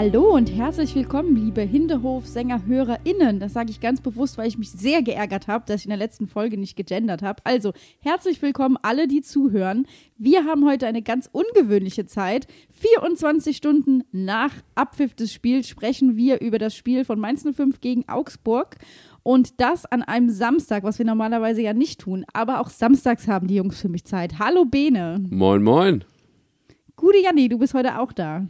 Hallo und herzlich willkommen, liebe Hinterhof-Sänger-HörerInnen. Das sage ich ganz bewusst, weil ich mich sehr geärgert habe, dass ich in der letzten Folge nicht gegendert habe. Also, herzlich willkommen alle, die zuhören. Wir haben heute eine ganz ungewöhnliche Zeit. 24 Stunden nach Abpfiff des Spiels sprechen wir über das Spiel von Mainz 05 gegen Augsburg. Und das an einem Samstag, was wir normalerweise ja nicht tun. Aber auch samstags haben die Jungs für mich Zeit. Hallo Bene. Moin, moin. Gute Janni, du bist heute auch da.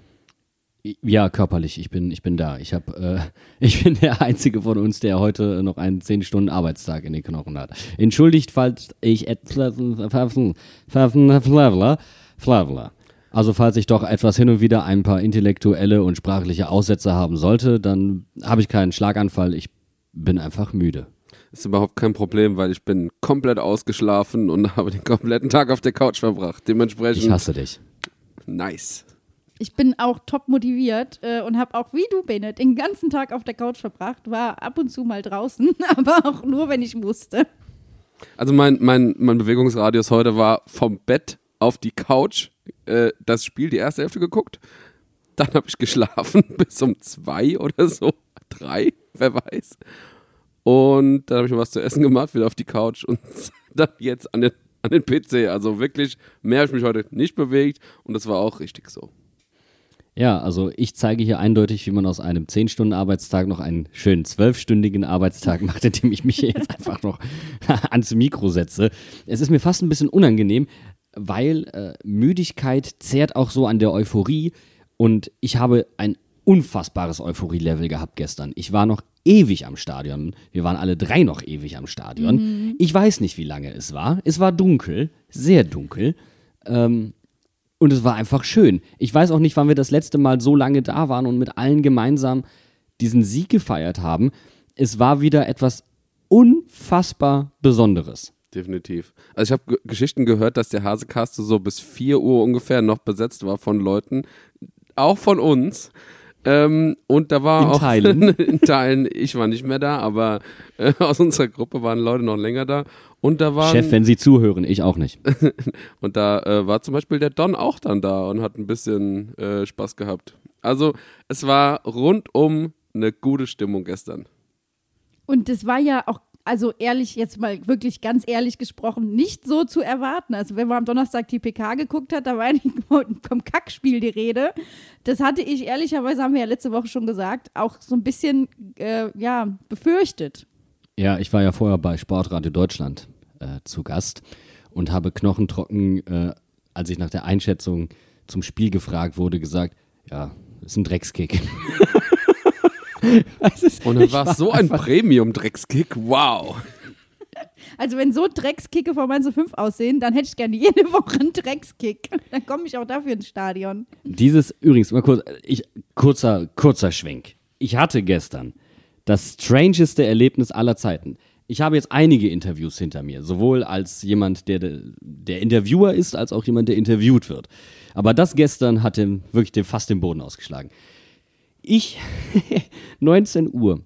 Ja, körperlich. Ich bin, ich bin da. Ich habe, äh, ich bin der einzige von uns, der heute noch einen 10 Stunden Arbeitstag in den Knochen hat. Entschuldigt, falls ich also falls ich doch etwas hin und wieder ein paar intellektuelle und sprachliche Aussätze haben sollte, dann habe ich keinen Schlaganfall. Ich bin einfach müde. Ist überhaupt kein Problem, weil ich bin komplett ausgeschlafen und habe den kompletten Tag auf der Couch verbracht. Dementsprechend. Ich hasse dich. Nice. Ich bin auch top motiviert äh, und habe auch wie du, Bennett, den ganzen Tag auf der Couch verbracht. War ab und zu mal draußen, aber auch nur, wenn ich musste. Also mein, mein, mein Bewegungsradius heute war vom Bett auf die Couch, äh, das Spiel, die erste Hälfte geguckt. Dann habe ich geschlafen bis um zwei oder so. Drei, wer weiß. Und dann habe ich mir was zu essen gemacht, wieder auf die Couch und dann jetzt an den, an den PC. Also wirklich, mehr habe ich mich heute nicht bewegt und das war auch richtig so. Ja, also ich zeige hier eindeutig, wie man aus einem 10-Stunden-Arbeitstag noch einen schönen 12-stündigen Arbeitstag macht, indem ich mich hier jetzt einfach noch ans Mikro setze. Es ist mir fast ein bisschen unangenehm, weil äh, Müdigkeit zehrt auch so an der Euphorie und ich habe ein unfassbares Euphorie-Level gehabt gestern. Ich war noch ewig am Stadion. Wir waren alle drei noch ewig am Stadion. Mhm. Ich weiß nicht, wie lange es war. Es war dunkel, sehr dunkel. Ähm, und es war einfach schön. Ich weiß auch nicht, wann wir das letzte Mal so lange da waren und mit allen gemeinsam diesen Sieg gefeiert haben. Es war wieder etwas unfassbar Besonderes. Definitiv. Also ich habe Geschichten gehört, dass der Hasekaste so bis 4 Uhr ungefähr noch besetzt war von Leuten, auch von uns. Ähm, und da war in auch Teilen. in Teilen, ich war nicht mehr da, aber äh, aus unserer Gruppe waren Leute noch länger da. Und da waren, Chef, wenn Sie zuhören, ich auch nicht. und da äh, war zum Beispiel der Don auch dann da und hat ein bisschen äh, Spaß gehabt. Also es war rundum eine gute Stimmung gestern. Und das war ja auch, also ehrlich, jetzt mal wirklich ganz ehrlich gesprochen, nicht so zu erwarten. Also wenn man am Donnerstag die PK geguckt hat, da war eigentlich vom Kackspiel die Rede. Das hatte ich ehrlicherweise, haben wir ja letzte Woche schon gesagt, auch so ein bisschen, äh, ja, befürchtet. Ja, ich war ja vorher bei Sportradio Deutschland äh, zu Gast und habe knochentrocken, äh, als ich nach der Einschätzung zum Spiel gefragt wurde, gesagt, ja, ist ein Dreckskick. ist, und dann war es so ein Premium-Dreckskick, wow. Also wenn so Dreckskicke vor Mainz 5 aussehen, dann hätte ich gerne jede Woche einen Dreckskick. Dann komme ich auch dafür ins Stadion. Dieses, übrigens, mal kurz, ich, kurzer, kurzer Schwenk. Ich hatte gestern das strangeste Erlebnis aller Zeiten. Ich habe jetzt einige Interviews hinter mir, sowohl als jemand, der der Interviewer ist, als auch jemand, der interviewt wird. Aber das gestern hat dem, wirklich fast den Boden ausgeschlagen. Ich, 19 Uhr,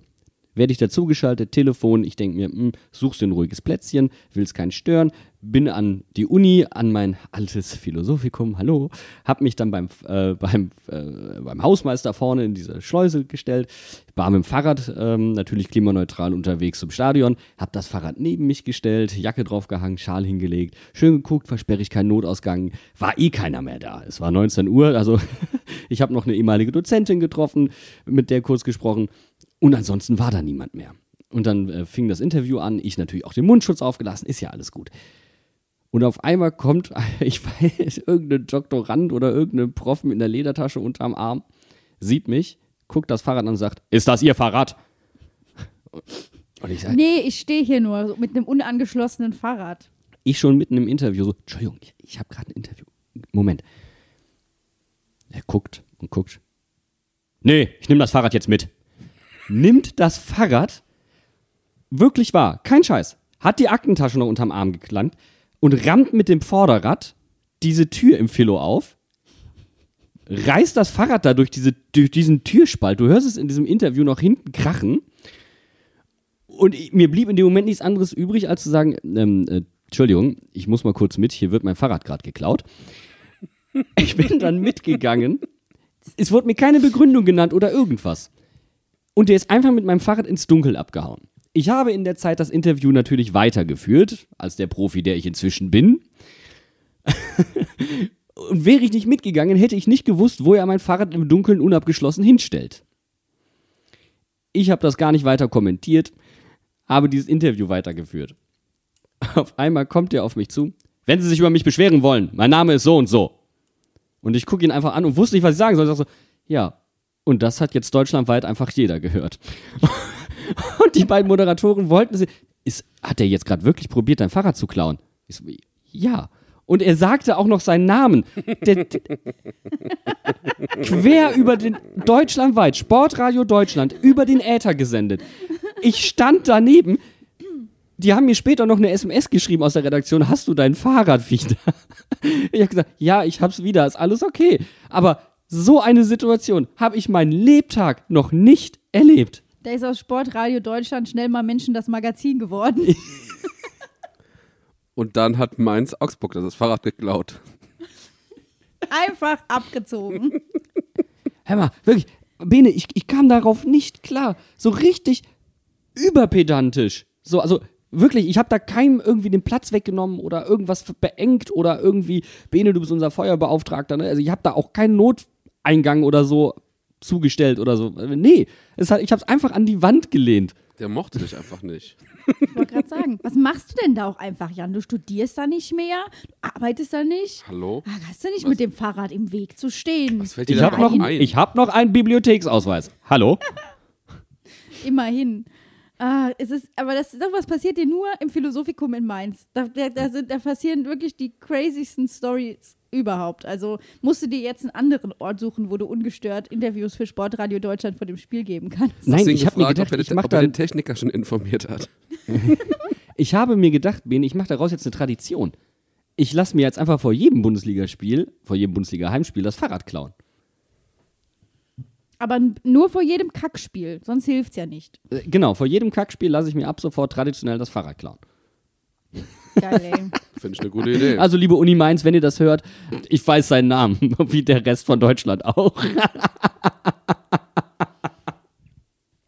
werde ich dazugeschaltet, Telefon, ich denke mir, hm, suchst du ein ruhiges Plätzchen, willst keinen stören, bin an die Uni, an mein altes Philosophikum, hallo, hab mich dann beim, äh, beim, äh, beim Hausmeister vorne in diese Schleuse gestellt, war mit dem Fahrrad ähm, natürlich klimaneutral unterwegs zum Stadion, hab das Fahrrad neben mich gestellt, Jacke draufgehangen, Schal hingelegt, schön geguckt, versperre ich keinen Notausgang, war eh keiner mehr da. Es war 19 Uhr, also ich habe noch eine ehemalige Dozentin getroffen, mit der kurz gesprochen und ansonsten war da niemand mehr. Und dann äh, fing das Interview an, ich natürlich auch den Mundschutz aufgelassen, ist ja alles gut. Und auf einmal kommt, ich weiß, irgendein Doktorand oder irgendein Prof mit einer Ledertasche unterm Arm, sieht mich, guckt das Fahrrad an und sagt, ist das Ihr Fahrrad? Und ich sag, nee, ich stehe hier nur mit einem unangeschlossenen Fahrrad. Ich schon mitten im Interview so, Entschuldigung, ich, ich habe gerade ein Interview. Moment. Er guckt und guckt. Nee, ich nehme das Fahrrad jetzt mit. Nimmt das Fahrrad, wirklich wahr, kein Scheiß, hat die Aktentasche noch unterm Arm geklankt und rammt mit dem Vorderrad diese Tür im Philo auf, reißt das Fahrrad da durch, diese, durch diesen Türspalt. Du hörst es in diesem Interview noch hinten krachen. Und ich, mir blieb in dem Moment nichts anderes übrig, als zu sagen, ähm, äh, Entschuldigung, ich muss mal kurz mit, hier wird mein Fahrrad gerade geklaut. Ich bin dann mitgegangen. Es wurde mir keine Begründung genannt oder irgendwas. Und der ist einfach mit meinem Fahrrad ins Dunkel abgehauen. Ich habe in der Zeit das Interview natürlich weitergeführt, als der Profi, der ich inzwischen bin. Und wäre ich nicht mitgegangen, hätte ich nicht gewusst, wo er mein Fahrrad im Dunkeln unabgeschlossen hinstellt. Ich habe das gar nicht weiter kommentiert, habe dieses Interview weitergeführt. Auf einmal kommt er auf mich zu. Wenn Sie sich über mich beschweren wollen, mein Name ist so und so. Und ich gucke ihn einfach an und wusste nicht, was ich sagen soll. Ich sag so, ja. Und das hat jetzt deutschlandweit einfach jeder gehört. und die beiden Moderatoren wollten sie. Ist, hat er jetzt gerade wirklich probiert, dein Fahrrad zu klauen? Ich so, ja. Und er sagte auch noch seinen Namen. Der, der, quer über den deutschlandweit, Sportradio Deutschland, über den Äther gesendet. Ich stand daneben. Die haben mir später noch eine SMS geschrieben aus der Redaktion. Hast du dein Fahrrad wieder? Ich habe gesagt, ja, ich hab's wieder, ist alles okay. Aber so eine Situation habe ich meinen Lebtag noch nicht erlebt. Da ist aus Sportradio Deutschland schnell mal Menschen das Magazin geworden. Und dann hat Mainz Augsburg das Fahrrad geklaut. Einfach abgezogen. Hör mal, wirklich, Bene, ich, ich kam darauf nicht klar. So richtig überpedantisch. So, also wirklich, ich habe da keinem irgendwie den Platz weggenommen oder irgendwas beengt oder irgendwie, Bene, du bist unser Feuerbeauftragter. Ne? Also ich habe da auch keinen Noteingang oder so zugestellt oder so. Nee, es hat, ich habe es einfach an die Wand gelehnt. Der mochte dich einfach nicht. Ich wollte gerade sagen, was machst du denn da auch einfach, Jan? Du studierst da nicht mehr, du arbeitest da nicht. Hallo? Ah, Hast du nicht mit dem Fahrrad im Weg zu stehen? Was fällt dir Ich habe noch, ein? ich hab noch einen Bibliotheksausweis. Hallo? Immerhin. Ah, es ist, aber das sowas passiert dir nur im Philosophikum in Mainz. Da, da, da, sind, da passieren wirklich die crazysten Stories überhaupt. Also musst du dir jetzt einen anderen Ort suchen, wo du ungestört Interviews für Sportradio Deutschland vor dem Spiel geben kannst. Nein, ich habe mir gedacht, ob ich den- mache ob er den Techniker schon informiert hat. ich habe mir gedacht, Bene, ich mache daraus jetzt eine Tradition. Ich lasse mir jetzt einfach vor jedem Bundesligaspiel, vor jedem Bundesliga-Heimspiel das Fahrrad klauen. Aber nur vor jedem Kackspiel, sonst hilft's ja nicht. Äh, Genau, vor jedem Kackspiel lasse ich mir ab sofort traditionell das Fahrrad klauen. Geil, ey. Finde ich eine gute Idee. Also, liebe Uni Mainz, wenn ihr das hört, ich weiß seinen Namen, wie der Rest von Deutschland auch.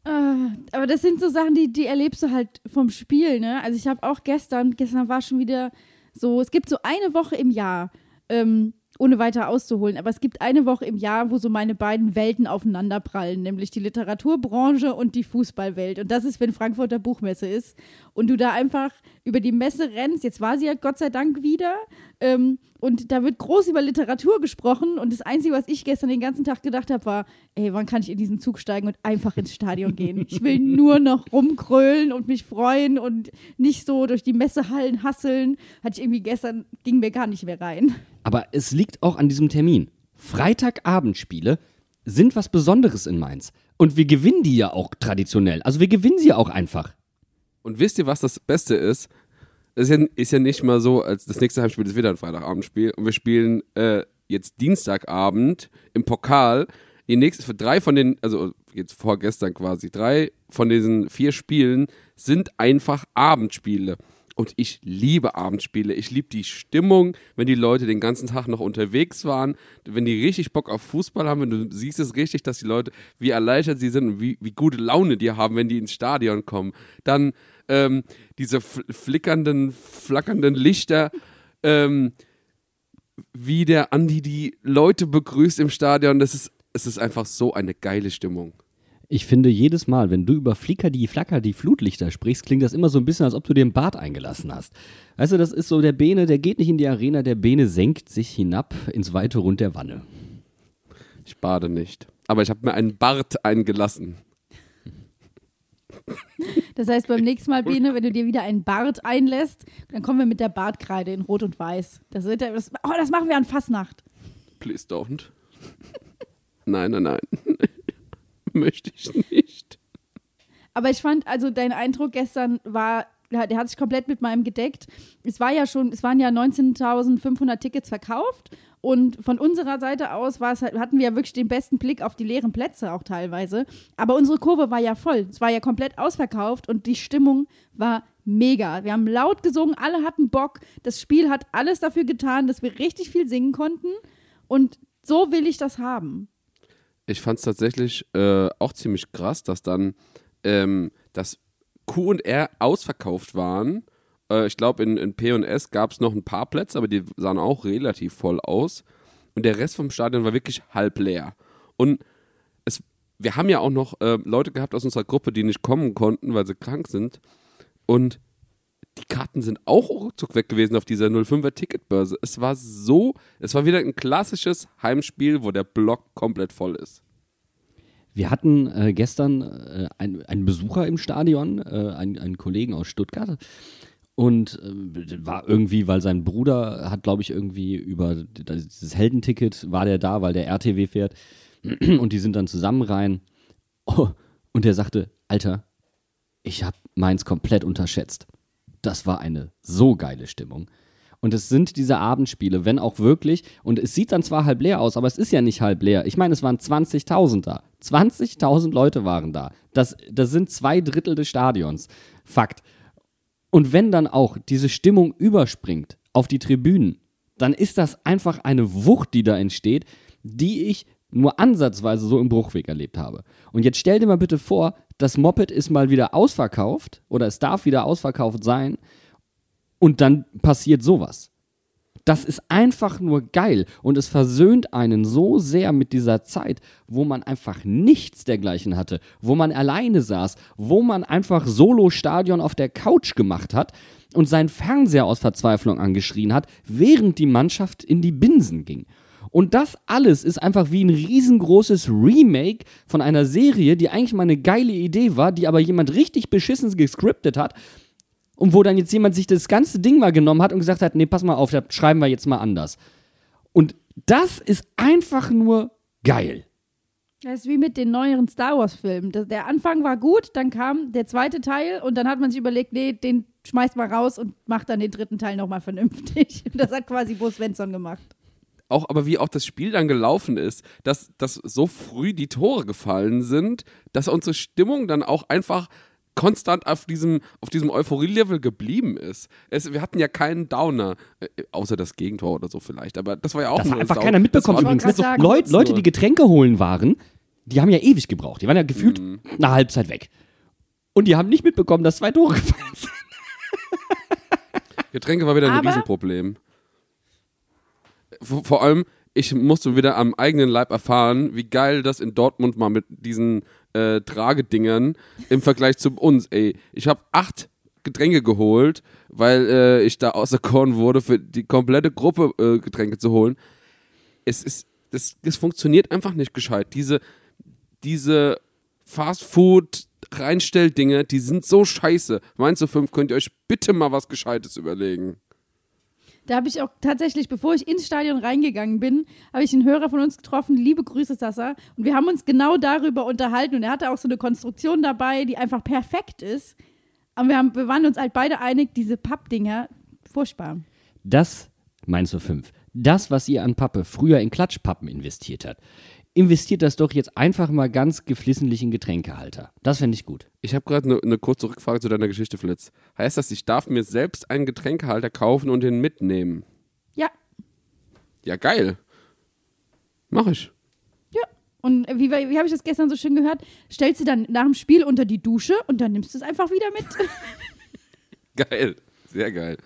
Ah, aber das sind so Sachen, die, die erlebst du halt vom Spiel, ne? Also ich habe auch gestern, gestern war schon wieder so, es gibt so eine Woche im Jahr, ähm, ohne weiter auszuholen, aber es gibt eine Woche im Jahr, wo so meine beiden Welten aufeinanderprallen, nämlich die Literaturbranche und die Fußballwelt. Und das ist, wenn Frankfurter Buchmesse ist und du da einfach über die Messe rennst. Jetzt war sie ja Gott sei Dank wieder. Ähm, und da wird groß über Literatur gesprochen. Und das Einzige, was ich gestern den ganzen Tag gedacht habe, war, ey, wann kann ich in diesen Zug steigen und einfach ins Stadion gehen? Ich will nur noch rumkrölen und mich freuen und nicht so durch die Messehallen hasseln. Hatte ich irgendwie gestern, ging mir gar nicht mehr rein. Aber es liegt auch an diesem Termin. Freitagabendspiele sind was Besonderes in Mainz. Und wir gewinnen die ja auch traditionell. Also wir gewinnen sie ja auch einfach. Und wisst ihr, was das Beste ist? Es ist ja, ist ja nicht mal so, als das nächste Heimspiel ist wieder ein Freitagabendspiel und wir spielen äh, jetzt Dienstagabend im Pokal. Die nächsten drei von den, also jetzt vorgestern quasi, drei von diesen vier Spielen sind einfach Abendspiele. Und ich liebe Abendspiele. Ich liebe die Stimmung, wenn die Leute den ganzen Tag noch unterwegs waren, wenn die richtig Bock auf Fußball haben, wenn du siehst es richtig, dass die Leute, wie erleichtert sie sind und wie, wie gute Laune die haben, wenn die ins Stadion kommen. Dann ähm, diese fl flickernden, flackernden Lichter, ähm, wie der Andi die Leute begrüßt im Stadion, das ist, es ist einfach so eine geile Stimmung. Ich finde jedes Mal, wenn du über Flicker die Flacker die Flutlichter sprichst, klingt das immer so ein bisschen, als ob du dir einen Bart eingelassen hast. Weißt du, das ist so der Bene, der geht nicht in die Arena, der Bene senkt sich hinab ins weite Rund der Wanne. Ich bade nicht. Aber ich habe mir einen Bart eingelassen. Das heißt, beim nächsten Mal, Biene, wenn du dir wieder einen Bart einlässt, dann kommen wir mit der Bartkreide in Rot und Weiß. Das, wird, das, oh, das machen wir an Fastnacht. Please don't. Nein, nein, nein. Möchte ich nicht. Aber ich fand, also dein Eindruck gestern war, der hat sich komplett mit meinem gedeckt. Es war ja schon, es waren ja 19.500 Tickets verkauft und von unserer Seite aus halt, hatten wir ja wirklich den besten Blick auf die leeren Plätze auch teilweise. Aber unsere Kurve war ja voll. Es war ja komplett ausverkauft und die Stimmung war mega. Wir haben laut gesungen, alle hatten Bock. Das Spiel hat alles dafür getan, dass wir richtig viel singen konnten. Und so will ich das haben. Ich fand es tatsächlich äh, auch ziemlich krass, dass dann ähm, das Q und R ausverkauft waren. Äh, ich glaube, in, in P und S gab es noch ein paar Plätze, aber die sahen auch relativ voll aus. Und der Rest vom Stadion war wirklich halb leer. Und es, wir haben ja auch noch äh, Leute gehabt aus unserer Gruppe, die nicht kommen konnten, weil sie krank sind. Und die Karten sind auch ruckzuck weg gewesen auf dieser 05er Ticketbörse. Es war so, es war wieder ein klassisches Heimspiel, wo der Block komplett voll ist. Wir hatten äh, gestern äh, ein, einen Besucher im Stadion, äh, einen, einen Kollegen aus Stuttgart. Und äh, war irgendwie, weil sein Bruder hat, glaube ich, irgendwie über dieses Heldenticket war der da, weil der RTW fährt. Und die sind dann zusammen rein. Oh, und der sagte, Alter, ich habe meins komplett unterschätzt. Das war eine so geile Stimmung. Und es sind diese Abendspiele, wenn auch wirklich, und es sieht dann zwar halb leer aus, aber es ist ja nicht halb leer. Ich meine, es waren 20.000 da. 20.000 Leute waren da. Das, das sind zwei Drittel des Stadions. Fakt. Und wenn dann auch diese Stimmung überspringt auf die Tribünen, dann ist das einfach eine Wucht, die da entsteht, die ich nur ansatzweise so im Bruchweg erlebt habe. Und jetzt stell dir mal bitte vor, das Moped ist mal wieder ausverkauft oder es darf wieder ausverkauft sein und dann passiert sowas. Das ist einfach nur geil und es versöhnt einen so sehr mit dieser Zeit, wo man einfach nichts dergleichen hatte, wo man alleine saß, wo man einfach Solo-Stadion auf der Couch gemacht hat und seinen Fernseher aus Verzweiflung angeschrien hat, während die Mannschaft in die Binsen ging. Und das alles ist einfach wie ein riesengroßes Remake von einer Serie, die eigentlich mal eine geile Idee war, die aber jemand richtig beschissen gescriptet hat und wo dann jetzt jemand sich das ganze Ding mal genommen hat und gesagt hat, nee, pass mal auf, das schreiben wir jetzt mal anders. Und das ist einfach nur geil. Das ist wie mit den neueren Star Wars-Filmen. Der Anfang war gut, dann kam der zweite Teil und dann hat man sich überlegt, nee, den schmeißt mal raus und macht dann den dritten Teil nochmal vernünftig. Das hat quasi Bo Svensson gemacht. Auch, aber wie auch das Spiel dann gelaufen ist, dass, dass so früh die Tore gefallen sind, dass unsere Stimmung dann auch einfach konstant auf diesem, auf diesem Euphorie-Level geblieben ist. Es, wir hatten ja keinen Downer, äh, außer das Gegentor oder so vielleicht, aber das war ja auch Das nur hat einfach Sau- keiner mitbekommen übrigens. Ne? sagen, Leut, Leute, die Getränke holen waren, die haben ja ewig gebraucht. Die waren ja gefühlt Mhm. eine Halbzeit weg. Und die haben nicht mitbekommen, dass zwei Tore gefallen sind. Getränke war wieder ein Aber- Riesenproblem. Vor, vor allem, ich musste wieder am eigenen Leib erfahren, wie geil das in Dortmund mal mit diesen äh, Tragedingern im Vergleich zu uns, ey. Ich habe acht Getränke geholt, weil äh, ich da auserkoren wurde, für die komplette Gruppe äh, Getränke zu holen. Es ist, das, das funktioniert einfach nicht gescheit. Diese, diese Fast-Food-Reinstelldinge, die sind so scheiße. Meinst du, fünf, könnt ihr euch bitte mal was Gescheites überlegen? Da habe ich auch tatsächlich, bevor ich ins Stadion reingegangen bin, habe ich einen Hörer von uns getroffen. Liebe Grüße, Sasa. Und wir haben uns genau darüber unterhalten. Und er hatte auch so eine Konstruktion dabei, die einfach perfekt ist. Aber wir, haben, wir waren uns halt beide einig, diese Pappdinger, furchtbar. Das, meinst du fünf, das, was ihr an Pappe früher in Klatschpappen investiert habt, investiert das doch jetzt einfach mal ganz geflissentlich in Getränkehalter. Das fände ich gut. Ich habe gerade eine ne kurze Rückfrage zu deiner Geschichte, Flitz. Heißt das, ich darf mir selbst einen Getränkehalter kaufen und den mitnehmen? Ja, Ja, geil. Mach ich. ja. Und wie, wie habe ich das gestern so schön gehört? Stellst du dann nach dem Spiel unter die Dusche und dann nimmst du es einfach wieder mit. Geil. Sehr geil.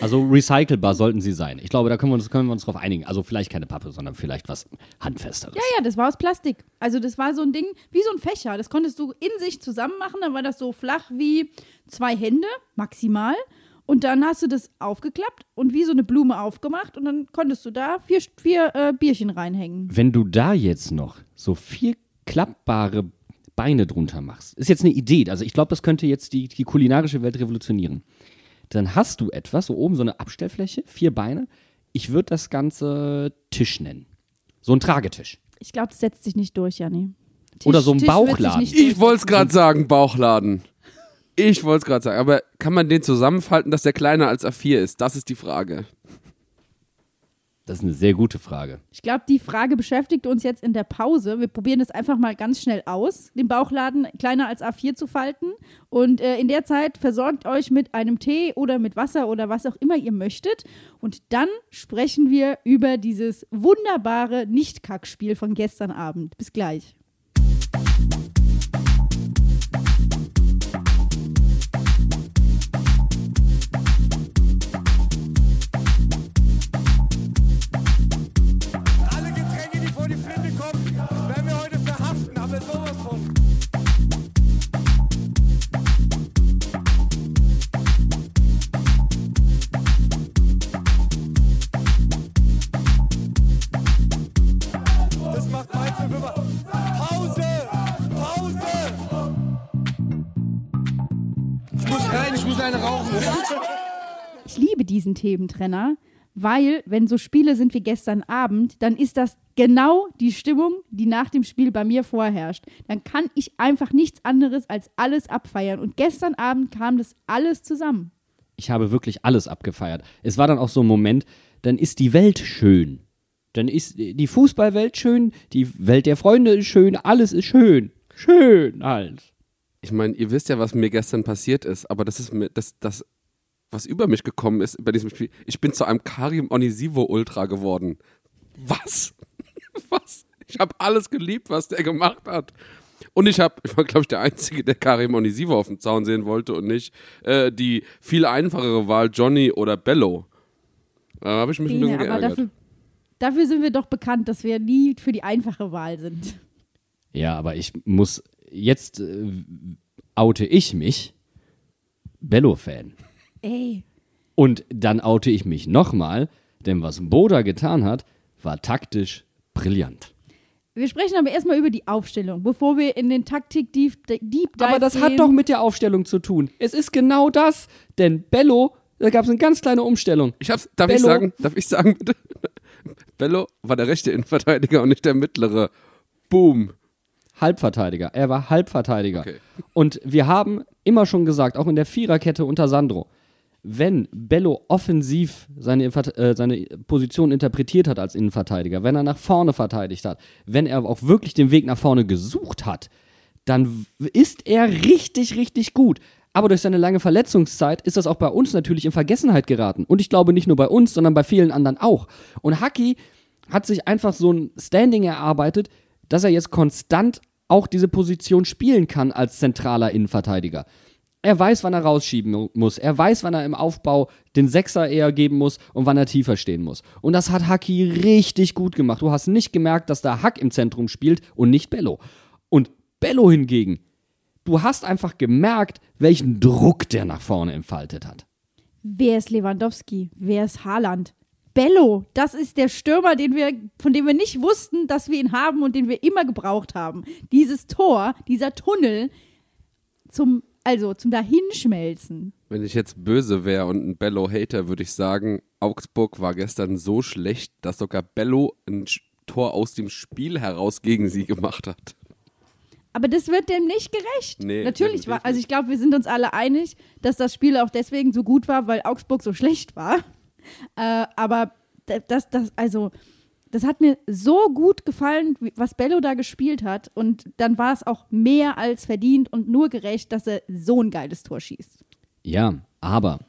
Also recycelbar sollten sie sein. Ich glaube, da können wir uns, können wir uns drauf einigen. Also vielleicht keine Pappe, sondern vielleicht was Handfesteres. Ja, ja, das war aus Plastik. Also das war so ein Ding, wie so ein Fächer. Das konntest du in sich zusammen machen. Dann war das so flach wie zwei Hände maximal. Und dann hast du das aufgeklappt und wie so eine Blume aufgemacht. Und dann konntest du da vier, vier äh, Bierchen reinhängen. Wenn du da jetzt noch so vier klappbare Beine drunter machst, ist jetzt eine Idee, also ich glaube, das könnte jetzt die, die kulinarische Welt revolutionieren. Dann hast du etwas, so oben so eine Abstellfläche, vier Beine. Ich würde das Ganze Tisch nennen. So ein Tragetisch. Ich glaube, das setzt sich nicht durch, Janni. Tisch- Oder so ein Tisch Bauchladen. Ich wollte es gerade sagen, Bauchladen. Ich wollte es gerade sagen. Aber kann man den zusammenfalten, dass der kleiner als A4 ist? Das ist die Frage. Das ist eine sehr gute Frage. Ich glaube, die Frage beschäftigt uns jetzt in der Pause. Wir probieren es einfach mal ganz schnell aus, den Bauchladen kleiner als A4 zu falten. Und äh, in der Zeit versorgt euch mit einem Tee oder mit Wasser oder was auch immer ihr möchtet. Und dann sprechen wir über dieses wunderbare Nicht-Kack-Spiel von gestern Abend. Bis gleich. Diesen Thementrenner, weil, wenn so Spiele sind wie gestern Abend, dann ist das genau die Stimmung, die nach dem Spiel bei mir vorherrscht. Dann kann ich einfach nichts anderes als alles abfeiern. Und gestern Abend kam das alles zusammen. Ich habe wirklich alles abgefeiert. Es war dann auch so ein Moment, dann ist die Welt schön. Dann ist die Fußballwelt schön, die Welt der Freunde ist schön, alles ist schön. Schön halt. Ich meine, ihr wisst ja, was mir gestern passiert ist, aber das ist mir, das, das, was über mich gekommen ist bei diesem Spiel. Ich bin zu einem Karim Onisivo Ultra geworden. Was? Was? Ich habe alles geliebt, was der gemacht hat. Und ich habe, ich war glaube ich der Einzige, der Karim Onisivo auf dem Zaun sehen wollte und nicht äh, die viel einfachere Wahl Johnny oder Bello. Da habe ich mich ein bisschen aber geärgert. dafür, dafür sind wir doch bekannt, dass wir nie für die einfache Wahl sind. Ja, aber ich muss, jetzt äh, oute ich mich, Bello-Fan. Ey, Und dann oute ich mich nochmal, denn was Boda getan hat, war taktisch brillant. wir sprechen aber erstmal über die Aufstellung, bevor wir in den Taktik-Deep Deep Dive Aber das gehen. hat doch mit der Aufstellung zu tun. Es ist genau das, denn Bello, da gab es eine ganz kleine Umstellung. Ich hab's, darf ich Bello. sagen, darf ich sagen bitte? Bello war der rechte Innenverteidiger und nicht der mittlere. Boom. Halbverteidiger. Er war Halbverteidiger. Okay. Und wir haben immer schon gesagt, auch in der Viererkette unter Sandro, wenn Bello offensiv seine, äh, seine Position interpretiert hat als Innenverteidiger, wenn er nach vorne verteidigt hat, wenn er auch wirklich den Weg nach vorne gesucht hat, dann ist er richtig, richtig gut. Aber durch seine lange Verletzungszeit ist das auch bei uns natürlich in Vergessenheit geraten. Und ich glaube nicht nur bei uns, sondern bei vielen anderen auch. Und Haki hat sich einfach so ein Standing erarbeitet, dass er jetzt konstant auch diese Position spielen kann als zentraler Innenverteidiger. Er weiß, wann er rausschieben mu- muss. Er weiß, wann er im Aufbau den Sechser eher geben muss und wann er tiefer stehen muss. Und das hat Haki richtig gut gemacht. Du hast nicht gemerkt, dass da Hack im Zentrum spielt und nicht Bello. Und Bello hingegen, du hast einfach gemerkt, welchen Druck der nach vorne entfaltet hat. Wer ist Lewandowski? Wer ist Haaland? Bello, das ist der Stürmer, den wir, von dem wir nicht wussten, dass wir ihn haben und den wir immer gebraucht haben. Dieses Tor, dieser Tunnel zum, also zum Dahinschmelzen. Wenn ich jetzt böse wäre und ein Bello-Hater, würde ich sagen, Augsburg war gestern so schlecht, dass sogar Bello ein Tor aus dem Spiel heraus gegen sie gemacht hat. Aber das wird dem nicht gerecht. Nee, Natürlich war, also ich glaube, wir sind uns alle einig, dass das Spiel auch deswegen so gut war, weil Augsburg so schlecht war. Äh, aber da- das, das, also, das hat mir so gut gefallen, was Bello da gespielt hat. Und dann war es auch mehr als verdient und nur gerecht, dass er so ein geiles Tor schießt. Ja, aber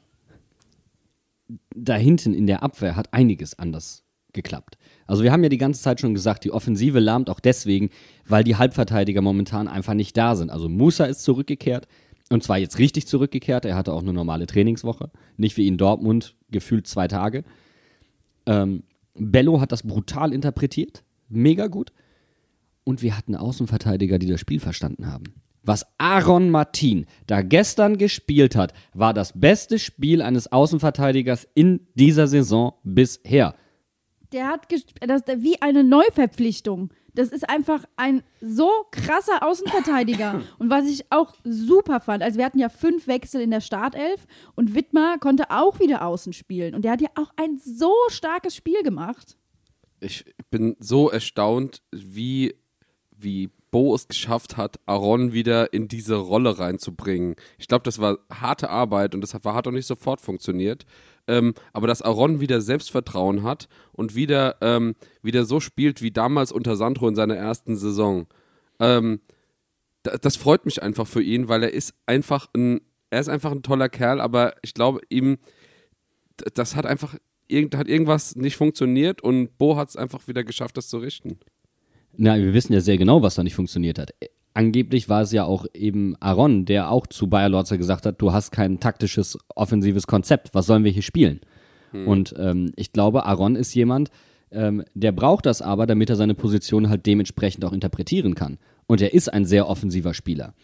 da hinten in der Abwehr hat einiges anders geklappt. Also wir haben ja die ganze Zeit schon gesagt, die Offensive lahmt auch deswegen, weil die Halbverteidiger momentan einfach nicht da sind. Also Musa ist zurückgekehrt und zwar jetzt richtig zurückgekehrt. Er hatte auch eine normale Trainingswoche, nicht wie in Dortmund gefühlt zwei Tage. Ähm, Bello hat das brutal interpretiert, mega gut. Und wir hatten Außenverteidiger, die das Spiel verstanden haben. Was Aaron Martin da gestern gespielt hat, war das beste Spiel eines Außenverteidigers in dieser Saison bisher. Der hat das, wie eine Neuverpflichtung. Das ist einfach ein so krasser Außenverteidiger. Und was ich auch super fand, also wir hatten ja fünf Wechsel in der Startelf und Wittmer konnte auch wieder außen spielen. Und der hat ja auch ein so starkes Spiel gemacht. Ich bin so erstaunt, wie, wie Bo es geschafft hat, Aaron wieder in diese Rolle reinzubringen. Ich glaube, das war harte Arbeit und das hat, auch nicht sofort funktioniert. Ähm, aber dass Aaron wieder Selbstvertrauen hat und wieder, ähm, wieder so spielt wie damals unter Sandro in seiner ersten Saison. Ähm, da, das freut mich einfach für ihn, weil er ist einfach ein, er ist einfach ein toller Kerl, aber ich glaube ihm, das hat einfach, irgend, hat irgendwas nicht funktioniert und Bo hat es einfach wieder geschafft, das zu richten. Na, wir wissen ja sehr genau, was da nicht funktioniert hat. Angeblich war es ja auch eben Aaron, der auch zu Bayer Lorzer gesagt hat, du hast kein taktisches, offensives Konzept, was sollen wir hier spielen? Hm. Und ähm, ich glaube, Aaron ist jemand, ähm, der braucht das aber, damit er seine Position halt dementsprechend auch interpretieren kann. Und er ist ein sehr offensiver Spieler.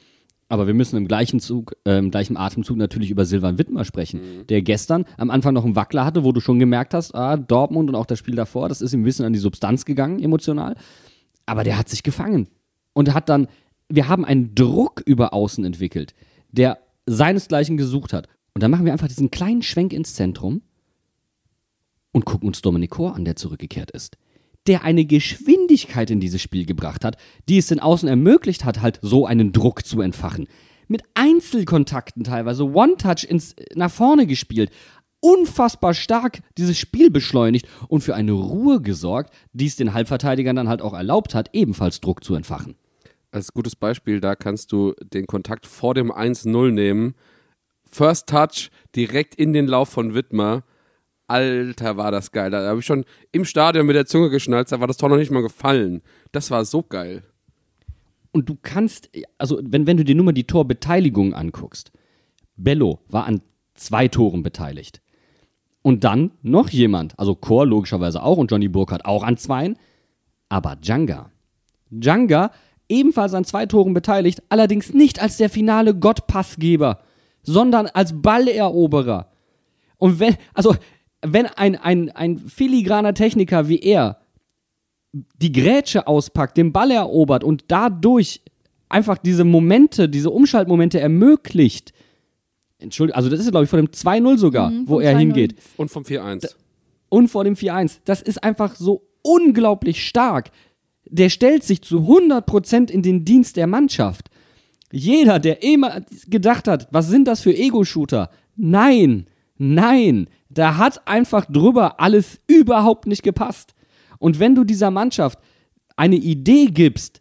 Aber wir müssen im gleichen Zug, äh, im gleichen Atemzug natürlich über Silvan Wittmer sprechen, mhm. der gestern am Anfang noch einen Wackler hatte, wo du schon gemerkt hast, ah, Dortmund und auch das Spiel davor, das ist ihm ein bisschen an die Substanz gegangen, emotional. Aber der hat sich gefangen und hat dann, wir haben einen Druck über Außen entwickelt, der seinesgleichen gesucht hat. Und dann machen wir einfach diesen kleinen Schwenk ins Zentrum und gucken uns Dominik Kor an, der zurückgekehrt ist. Der eine Geschwindigkeit in dieses Spiel gebracht hat, die es den Außen ermöglicht hat, halt so einen Druck zu entfachen. Mit Einzelkontakten teilweise, One-Touch nach vorne gespielt unfassbar stark dieses Spiel beschleunigt und für eine Ruhe gesorgt, die es den Halbverteidigern dann halt auch erlaubt hat, ebenfalls Druck zu entfachen. Als gutes Beispiel, da kannst du den Kontakt vor dem 1-0 nehmen. First Touch direkt in den Lauf von Wittmer. Alter, war das geil. Da habe ich schon im Stadion mit der Zunge geschnalzt, da war das Tor noch nicht mal gefallen. Das war so geil. Und du kannst, also wenn, wenn du dir nur mal die Torbeteiligung anguckst, Bello war an zwei Toren beteiligt. Und dann noch jemand, also Chor logischerweise auch und Johnny Burkhardt auch an zweien, aber Djanga. Djanga ebenfalls an zwei Toren beteiligt, allerdings nicht als der finale Gottpassgeber, sondern als Balleroberer. Und wenn, also, wenn ein, ein, ein filigraner Techniker wie er die Grätsche auspackt, den Ball erobert und dadurch einfach diese Momente, diese Umschaltmomente ermöglicht, Entschuldigung, also das ist, glaube ich, vor dem 2-0 sogar, mhm, wo er hingeht. Und vom 4-1. Und vor dem 4-1. Das ist einfach so unglaublich stark. Der stellt sich zu 100% in den Dienst der Mannschaft. Jeder, der immer gedacht hat, was sind das für Ego-Shooter? Nein, nein, da hat einfach drüber alles überhaupt nicht gepasst. Und wenn du dieser Mannschaft eine Idee gibst,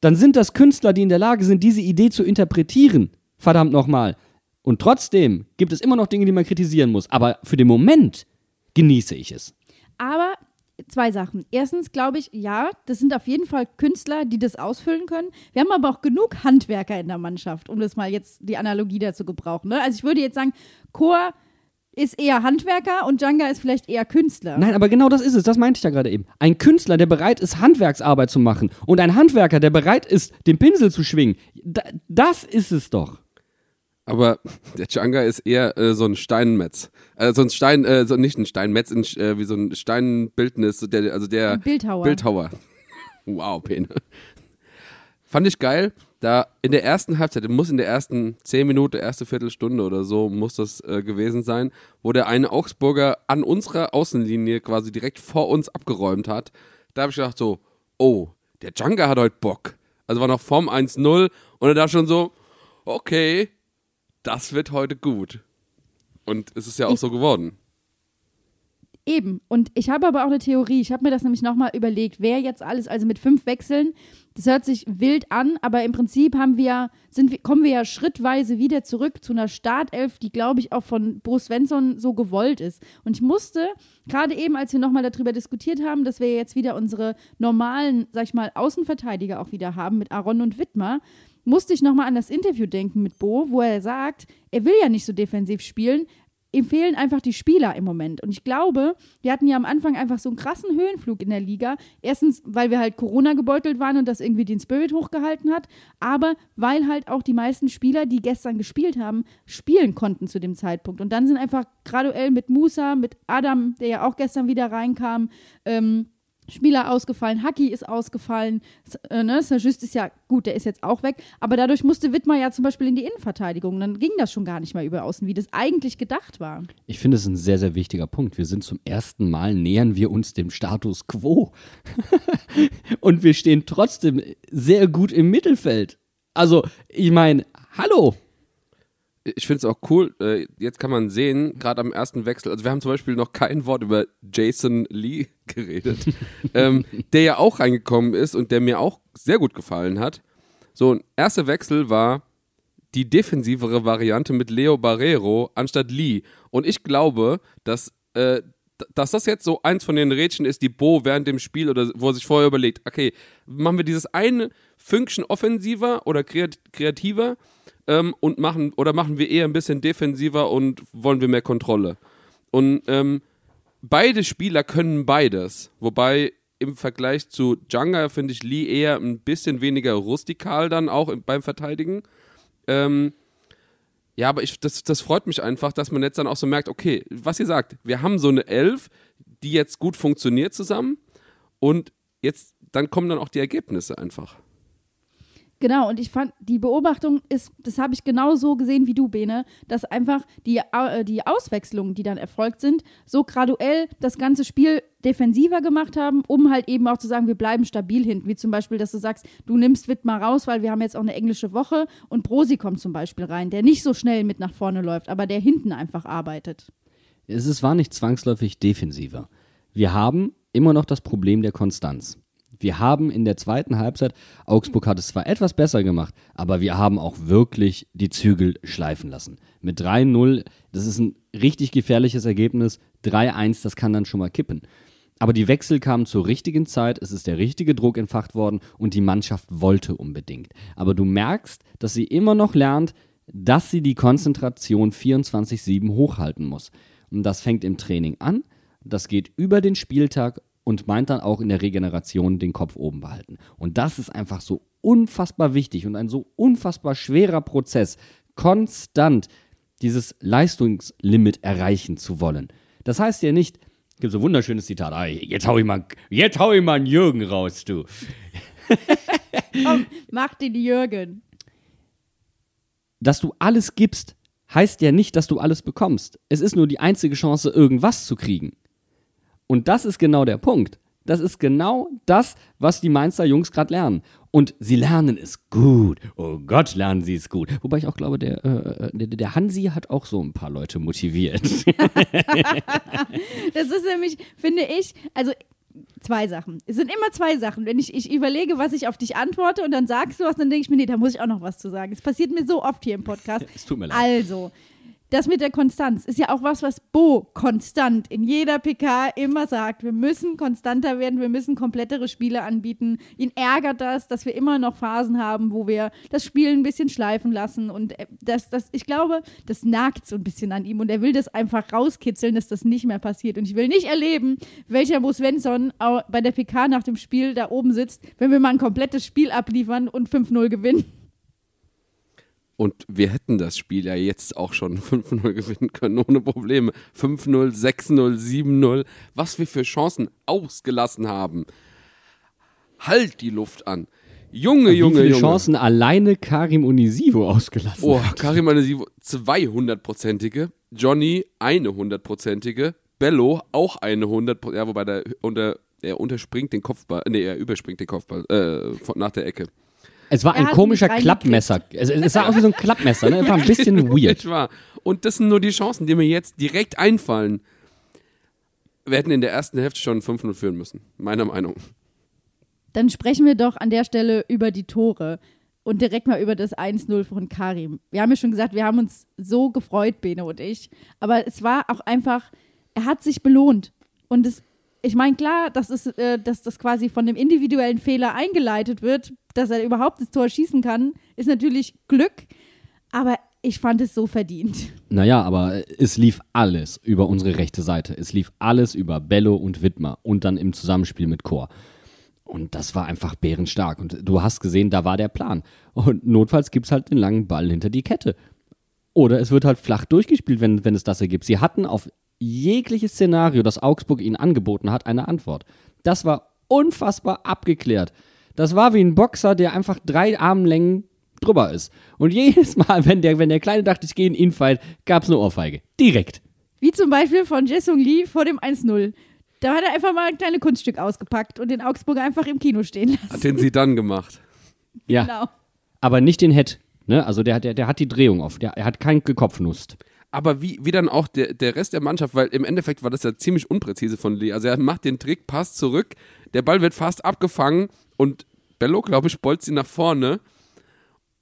dann sind das Künstler, die in der Lage sind, diese Idee zu interpretieren. Verdammt nochmal. Und trotzdem gibt es immer noch Dinge, die man kritisieren muss. Aber für den Moment genieße ich es. Aber zwei Sachen. Erstens glaube ich, ja, das sind auf jeden Fall Künstler, die das ausfüllen können. Wir haben aber auch genug Handwerker in der Mannschaft, um das mal jetzt die Analogie dazu gebrauchen. Ne? Also ich würde jetzt sagen, Chor ist eher Handwerker und Djanga ist vielleicht eher Künstler. Nein, aber genau das ist es, das meinte ich ja gerade eben. Ein Künstler, der bereit ist, Handwerksarbeit zu machen und ein Handwerker, der bereit ist, den Pinsel zu schwingen, das ist es doch. Aber der Changa ist eher äh, so ein Steinmetz. Also so ein Stein, äh, so nicht ein Steinmetz, ein, äh, wie so ein Steinbildnis, der, also der ein Bildhauer. Bildhauer. Wow, Pene. Fand ich geil. Da in der ersten Halbzeit, muss in der ersten zehn Minuten, erste Viertelstunde oder so, muss das äh, gewesen sein, wo der eine Augsburger an unserer Außenlinie quasi direkt vor uns abgeräumt hat. Da habe ich gedacht so, oh, der Changa hat heute Bock. Also war noch vorm 1-0 und er da schon so, okay, das wird heute gut. Und es ist ja auch ich, so geworden. Eben. Und ich habe aber auch eine Theorie. Ich habe mir das nämlich nochmal überlegt, wer jetzt alles, also mit fünf Wechseln, das hört sich wild an, aber im Prinzip haben wir, sind wir, kommen wir ja schrittweise wieder zurück zu einer Startelf, die, glaube ich, auch von Bo Svensson so gewollt ist. Und ich musste, gerade eben, als wir nochmal darüber diskutiert haben, dass wir jetzt wieder unsere normalen, sag ich mal, Außenverteidiger auch wieder haben mit Aaron und Wittmer, musste ich nochmal an das Interview denken mit Bo, wo er sagt, er will ja nicht so defensiv spielen, ihm fehlen einfach die Spieler im Moment. Und ich glaube, wir hatten ja am Anfang einfach so einen krassen Höhenflug in der Liga. Erstens, weil wir halt Corona gebeutelt waren und das irgendwie den Spirit hochgehalten hat, aber weil halt auch die meisten Spieler, die gestern gespielt haben, spielen konnten zu dem Zeitpunkt. Und dann sind einfach graduell mit Musa, mit Adam, der ja auch gestern wieder reinkam, ähm, Spieler ausgefallen, Haki ist ausgefallen, äh, ne? Sajust ist ja, gut, der ist jetzt auch weg, aber dadurch musste Wittmer ja zum Beispiel in die Innenverteidigung. Dann ging das schon gar nicht mehr über außen, wie das eigentlich gedacht war. Ich finde es ein sehr, sehr wichtiger Punkt. Wir sind zum ersten Mal, nähern wir uns dem Status quo. Und wir stehen trotzdem sehr gut im Mittelfeld. Also, ich meine, hallo. Ich finde es auch cool, äh, jetzt kann man sehen, gerade am ersten Wechsel, also wir haben zum Beispiel noch kein Wort über Jason Lee geredet, ähm, der ja auch reingekommen ist und der mir auch sehr gut gefallen hat. So, ein erster Wechsel war die defensivere Variante mit Leo Barrero anstatt Lee. Und ich glaube, dass, äh, dass das jetzt so eins von den Rädchen ist, die Bo während dem Spiel oder wo er sich vorher überlegt, okay, machen wir dieses eine Fünkchen offensiver oder kreat kreativer ähm, und machen oder machen wir eher ein bisschen defensiver und wollen wir mehr Kontrolle. Und ähm, beide Spieler können beides. Wobei im Vergleich zu Janga finde ich Lee eher ein bisschen weniger rustikal dann auch im, beim Verteidigen. Ähm, ja, aber ich, das, das freut mich einfach, dass man jetzt dann auch so merkt, okay, was ihr sagt, wir haben so eine Elf, die jetzt gut funktioniert zusammen und jetzt, dann kommen dann auch die Ergebnisse einfach. Genau, und ich fand, die Beobachtung ist, das habe ich genau so gesehen wie du, Bene, dass einfach die, äh, die Auswechslungen, die dann erfolgt sind, so graduell das ganze Spiel defensiver gemacht haben, um halt eben auch zu sagen, wir bleiben stabil hinten. Wie zum Beispiel, dass du sagst, du nimmst Wittmar raus, weil wir haben jetzt auch eine englische Woche und Brosi kommt zum Beispiel rein, der nicht so schnell mit nach vorne läuft, aber der hinten einfach arbeitet. Es war nicht zwangsläufig defensiver. Wir haben immer noch das Problem der Konstanz. Wir haben in der zweiten Halbzeit, Augsburg hat es zwar etwas besser gemacht, aber wir haben auch wirklich die Zügel schleifen lassen. Mit 3-0, das ist ein richtig gefährliches Ergebnis. 3-1, das kann dann schon mal kippen. Aber die Wechsel kamen zur richtigen Zeit, es ist der richtige Druck entfacht worden und die Mannschaft wollte unbedingt. Aber du merkst, dass sie immer noch lernt, dass sie die Konzentration 24-7 hochhalten muss. Und das fängt im Training an, das geht über den Spieltag und meint dann auch in der Regeneration den Kopf oben behalten. Und das ist einfach so unfassbar wichtig und ein so unfassbar schwerer Prozess, konstant dieses Leistungslimit erreichen zu wollen. Das heißt ja nicht, gibt so ein wunderschönes Zitat, ah, jetzt hau ich mal, jetzt hau ich mal einen Jürgen raus, du. Komm, mach den Jürgen. dass du alles gibst, heißt ja nicht, dass du alles bekommst. Es ist nur die einzige Chance, irgendwas zu kriegen. Und das ist genau der Punkt. Das ist genau das, was die Mainzer Jungs gerade lernen. Und sie lernen es gut. Oh Gott, lernen sie es gut. Wobei ich auch glaube, der, äh, der, der Hansi hat auch so ein paar Leute motiviert. Das ist nämlich, finde ich, also zwei Sachen. Es sind immer zwei Sachen. Wenn ich, ich überlege, was ich auf dich antworte und dann sagst du was, dann denke ich mir, nee, da muss ich auch noch was zu sagen. Es passiert mir so oft hier im Podcast. Es tut mir leid. Also, das mit der Konstanz ist ja auch was, was Bo konstant in jeder PK immer sagt. Wir müssen konstanter werden, wir müssen komplettere Spiele anbieten. Ihn ärgert das, dass wir immer noch Phasen haben, wo wir das Spiel ein bisschen schleifen lassen. Und äh, das, das, ich glaube, das nagt so ein bisschen an ihm. Und er will das einfach rauskitzeln, dass das nicht mehr passiert. Und ich will nicht erleben, welcher Bo Svensson bei der PK nach dem Spiel da oben sitzt, wenn wir mal ein komplettes Spiel abliefern und 5-0 gewinnen. Und wir hätten das Spiel ja jetzt auch schon 5-0 gewinnen können, ohne Probleme. 5-0, 6-0, 7-0. Was wir für Chancen ausgelassen haben. Halt die Luft an. Junge, Wie Junge, viele Junge. Chancen alleine Karim Unisivo ausgelassen Oh, hat. Karim Anasivo, zwei hundertprozentige. Johnny, eine hundertprozentige. Bello, auch eine hundert, ja, wobei der unter, er unterspringt den Kopfball, nee, er überspringt den Kopfball, äh, von, nach der Ecke. Es war Er ein komischer Klappmesser. Es, es sah aus wie so ein Klappmesser, ne? Es war ein bisschen weird. Und das sind nur die Chancen, die mir jetzt direkt einfallen. Wir hätten in der ersten Hälfte schon 5-0 führen müssen, meiner Meinung. Dann sprechen wir doch an der Stelle über die Tore und direkt mal über das 1-0 von Karim. Wir haben ja schon gesagt, wir haben uns so gefreut, Bene und ich. Aber es war auch einfach, er hat sich belohnt. Und es, ich meine, klar, dass, es, äh, dass das quasi von dem individuellen Fehler eingeleitet wird, dass er überhaupt das Tor schießen kann, ist natürlich Glück. Aber ich fand es so verdient. Naja, aber es lief alles über unsere rechte Seite. Es lief alles über Bello und Wittmer und dann im Zusammenspiel mit Chor. Und das war einfach bärenstark. Und du hast gesehen, da war der Plan. Und notfalls gibt es halt den langen Ball hinter die Kette. Oder es wird halt flach durchgespielt, wenn, wenn es das ergibt. Sie hatten auf jegliches Szenario, das Augsburg ihnen angeboten hat, eine Antwort. Das war unfassbar abgeklärt. Das war wie ein Boxer, der einfach drei Armlängen drüber ist. Und jedes Mal, wenn der, wenn der Kleine dachte, ich gehe in Infight, gab es eine Ohrfeige. Direkt. Wie zum Beispiel von Jesung Lee vor dem 1-0. Da hat er einfach mal ein kleines Kunststück ausgepackt und den Augsburger einfach im Kino stehen lassen. Hat den sie dann gemacht. Ja. Genau. Aber nicht den Head. Ne? Also der, der, der hat die Drehung auf. Der, er hat keinen Kopfnust. Aber wie, wie dann auch der, der Rest der Mannschaft, weil im Endeffekt war das ja ziemlich unpräzise von Lee. Also er macht den Trick, passt zurück, der Ball wird fast abgefangen und Bello, glaube ich, bolzt ihn nach vorne.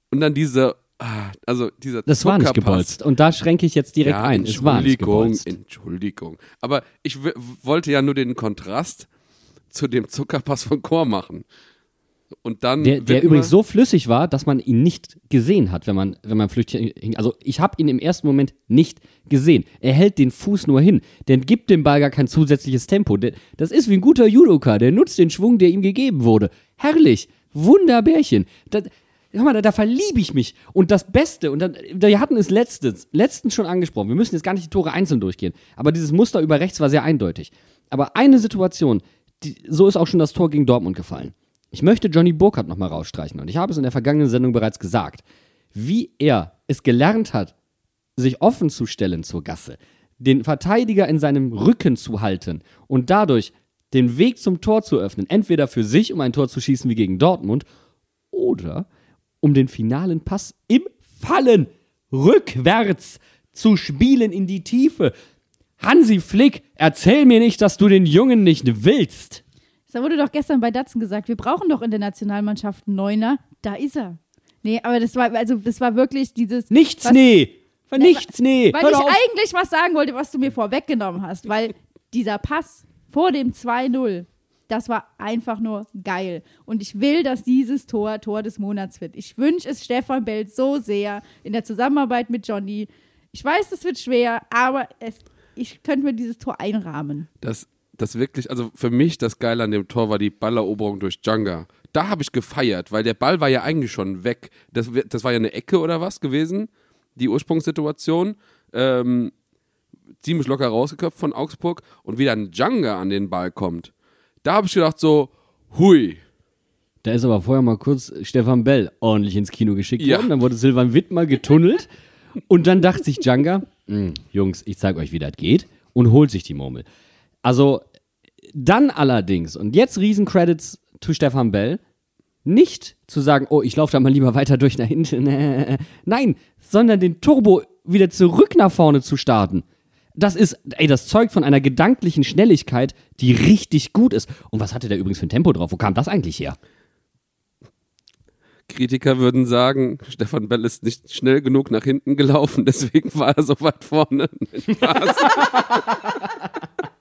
Und dann diese, ah, also dieser Das war nicht Zuckerpass. gebolzt. Und da schränke ich jetzt direkt ja, ein. Es war nicht Entschuldigung, gebolzt. Entschuldigung. Aber ich wollte ja nur den Kontrast zu dem Zuckerpass von Chor machen. Und dann Der, der übrigens so flüssig war, dass man ihn nicht gesehen hat, wenn man, wenn man flüchtig. Also ich habe ihn im ersten Moment nicht gesehen. Er hält den Fuß nur hin. Der gibt dem Ball gar kein zusätzliches Tempo. Das ist wie ein guter Judoka. Der nutzt den Schwung, der ihm gegeben wurde. Herrlich. Wunderbärchen. Da, hör mal, da, da verliebe ich mich. Und das Beste, und dann, wir hatten es letztens, letztens schon angesprochen. Wir müssen jetzt gar nicht die Tore einzeln durchgehen. Aber dieses Muster über rechts war sehr eindeutig. Aber eine Situation, die, so ist auch schon das Tor gegen Dortmund gefallen. Ich möchte Johnny Burkhardt nochmal rausstreichen. Und ich habe es in der vergangenen Sendung bereits gesagt. Wie er es gelernt hat, sich offen zu stellen zur Gasse, den Verteidiger in seinem Rücken zu halten und dadurch den Weg zum Tor zu öffnen. Entweder für sich, um ein Tor zu schießen wie gegen Dortmund, oder um den finalen Pass im Fallen rückwärts zu spielen in die Tiefe. Hansi Flick, erzähl mir nicht, dass du den Jungen nicht willst. Da wurde doch gestern bei Datsen gesagt, wir brauchen doch in der Nationalmannschaft einen Neuner. Da ist er. Nee, aber das war, also das war wirklich dieses. Nichts, was, nee. Nichts, nee. Weil Hör ich auf. eigentlich was sagen wollte, was du mir vorweggenommen hast. Weil dieser Pass vor dem 2-0, das war einfach nur geil. Und ich will, dass dieses Tor Tor des Monats wird. Ich wünsche es Stefan Bell so sehr in der Zusammenarbeit mit Johnny. Ich weiß, das wird schwer, aber es, ich könnte mir dieses Tor einrahmen. das, das wirklich, also für mich das Geile an dem Tor war die Balleroberung durch Djanga. Da habe ich gefeiert, weil der Ball war ja eigentlich schon weg. Das, das war ja eine Ecke oder was gewesen, die Ursprungssituation. Ähm, ziemlich locker rausgeköpft von Augsburg und wie dann Djanga an den Ball kommt. Da habe ich gedacht so, hui. Da ist aber vorher mal kurz Stefan Bell ordentlich ins Kino geschickt Ja. worden. Dann wurde Silvan Wittmer getunnelt. und dann dachte sich Djanga, "Hm, Jungs, ich zeig euch, wie das geht. Und holt sich die Murmel. Also, dann allerdings, und jetzt Riesen-Credits to Stefan Bell, nicht zu sagen, oh, ich laufe da mal lieber weiter durch nach hinten. Nein, sondern den Turbo wieder zurück nach vorne zu starten. Das ist, ey, das zeugt von einer gedanklichen Schnelligkeit, die richtig gut ist. Und was hatte der übrigens für ein Tempo drauf? Wo kam das eigentlich her? Kritiker würden sagen, Stefan Bell ist nicht schnell genug nach hinten gelaufen, deswegen war er so weit vorne.